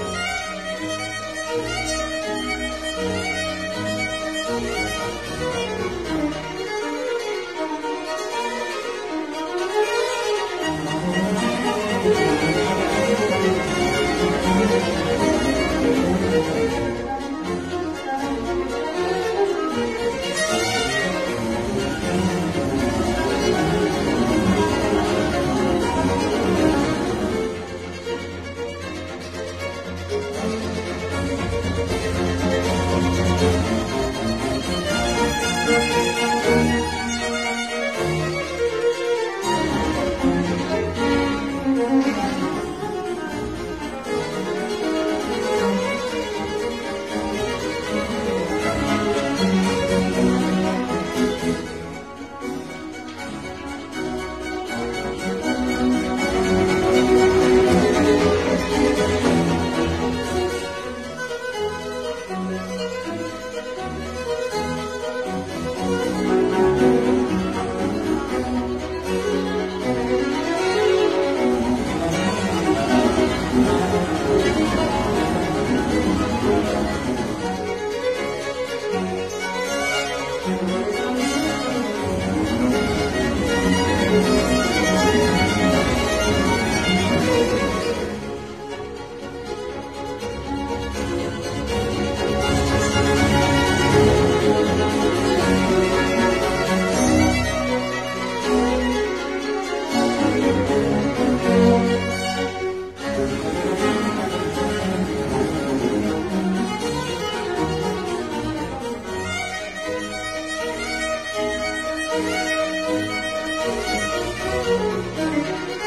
Yeah. うん。